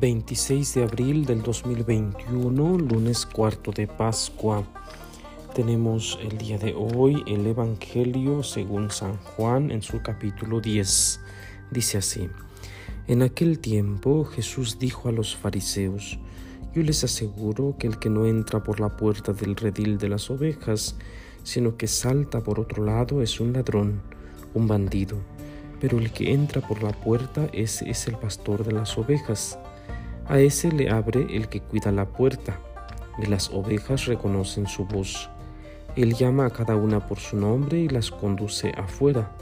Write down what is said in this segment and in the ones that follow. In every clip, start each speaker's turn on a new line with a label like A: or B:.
A: 26 de abril del 2021, lunes cuarto de Pascua. Tenemos el día de hoy el Evangelio según San Juan en su capítulo 10. Dice así, En aquel tiempo Jesús dijo a los fariseos, Yo les aseguro que el que no entra por la puerta del redil de las ovejas, sino que salta por otro lado es un ladrón, un bandido. Pero el que entra por la puerta, es el pastor de las ovejas. A ese le abre el que cuida la puerta, y las ovejas reconocen su voz. Él llama a cada una por su nombre y las conduce afuera.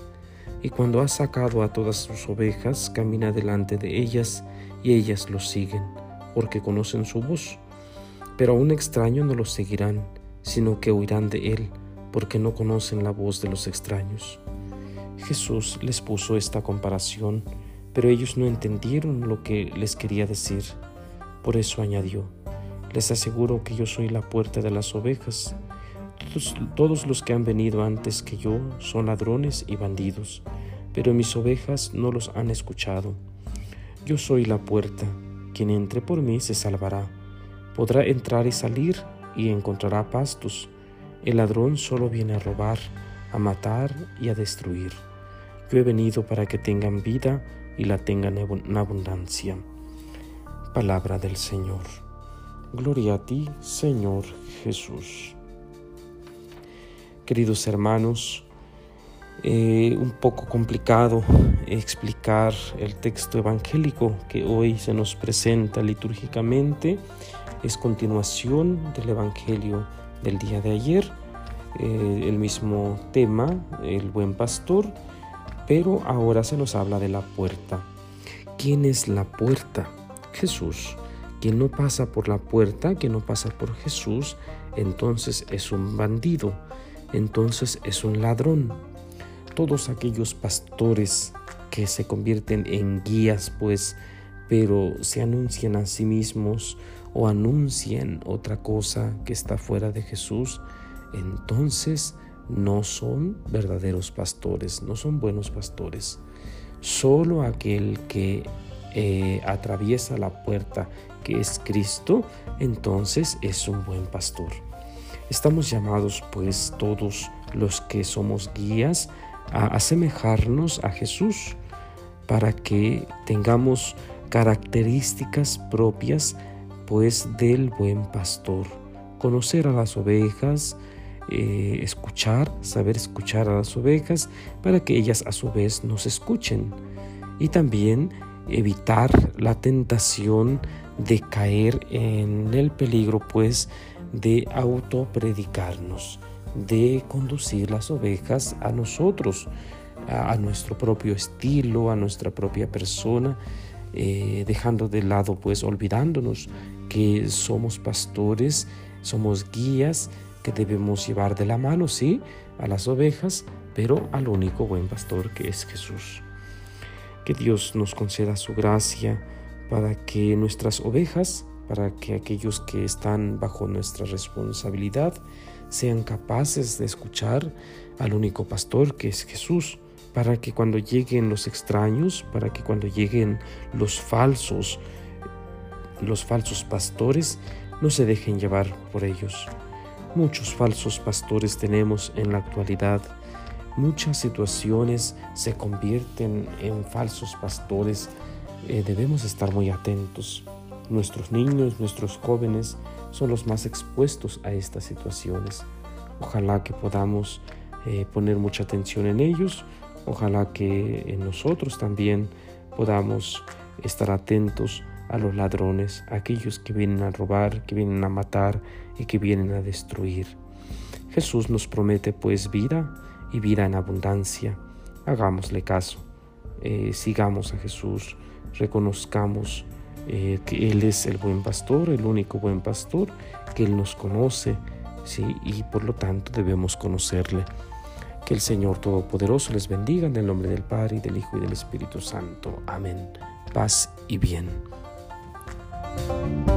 A: Y cuando ha sacado a todas sus ovejas, camina delante de ellas, y ellas lo siguen, porque conocen su voz. Pero a un extraño no lo seguirán, sino que huirán de él, porque no conocen la voz de los extraños. Jesús les puso esta comparación pero ellos no entendieron lo que les quería decir. Por eso añadió, les aseguro que yo soy la puerta de las ovejas. Todos, los que han venido antes que yo son ladrones y bandidos, pero mis ovejas no los han escuchado. Yo soy la puerta, quien entre por mí se salvará. Podrá entrar y salir y encontrará pastos. El ladrón solo viene a robar, a matar y a destruir. Yo he venido para que tengan vida y la tengan en abundancia. Palabra del Señor. Gloria a ti, Señor Jesús. Queridos hermanos, eh, un poco complicado explicar el texto evangélico que hoy se nos presenta litúrgicamente. Es continuación del Evangelio del día de ayer, eh, el mismo tema, el buen pastor, pero ahora se nos habla de la puerta. ¿Quién es la puerta? Jesús. Quien no pasa por la puerta, quien no pasa por Jesús, entonces es un bandido, entonces es un ladrón. Todos aquellos pastores que se convierten en guías, pues, pero se anuncian a sí mismos o anuncian otra cosa que está fuera de Jesús, entonces no son verdaderos pastores, no son buenos pastores. Solo aquel que eh, atraviesa la puerta que es Cristo, entonces es un buen pastor. Estamos llamados pues todos los que somos guías a asemejarnos a Jesús para que tengamos características propias pues del buen pastor. Conocer a las ovejas, eh, escuchar, saber escuchar a las ovejas para que ellas a su vez nos escuchen. Y también evitar la tentación de caer en el peligro pues de autopredicarnos, de conducir las ovejas a nosotros, a, nuestro propio estilo, a nuestra propia persona, eh, dejando de lado pues olvidándonos que somos pastores, somos guías, debemos llevar de la mano, sí, a las ovejas, pero al único buen pastor que es Jesús. Que Dios nos conceda su gracia para que nuestras ovejas, para que aquellos que están bajo nuestra responsabilidad, sean capaces de escuchar al único pastor que es Jesús, para que cuando lleguen los extraños, para que cuando lleguen los falsos, los falsos pastores, no se dejen llevar por ellos. Muchos falsos pastores tenemos en la actualidad. Muchas situaciones se convierten en falsos pastores. Eh, debemos estar muy atentos. Nuestros niños, nuestros jóvenes son los más expuestos a estas situaciones. Ojalá que podamos eh, poner mucha atención en ellos. Ojalá que en nosotros también podamos estar atentos a los ladrones, aquellos que vienen a robar, que vienen a matar y que vienen a destruir. Jesús nos promete pues vida y vida en abundancia. Hagámosle caso, eh, sigamos a Jesús, reconozcamos eh, que Él es el buen pastor, el único buen pastor, que Él nos conoce, ¿sí? y por lo tanto debemos conocerle. Que el Señor Todopoderoso les bendiga en el nombre del Padre, y del Hijo y del Espíritu Santo. Amén. Paz y bien. you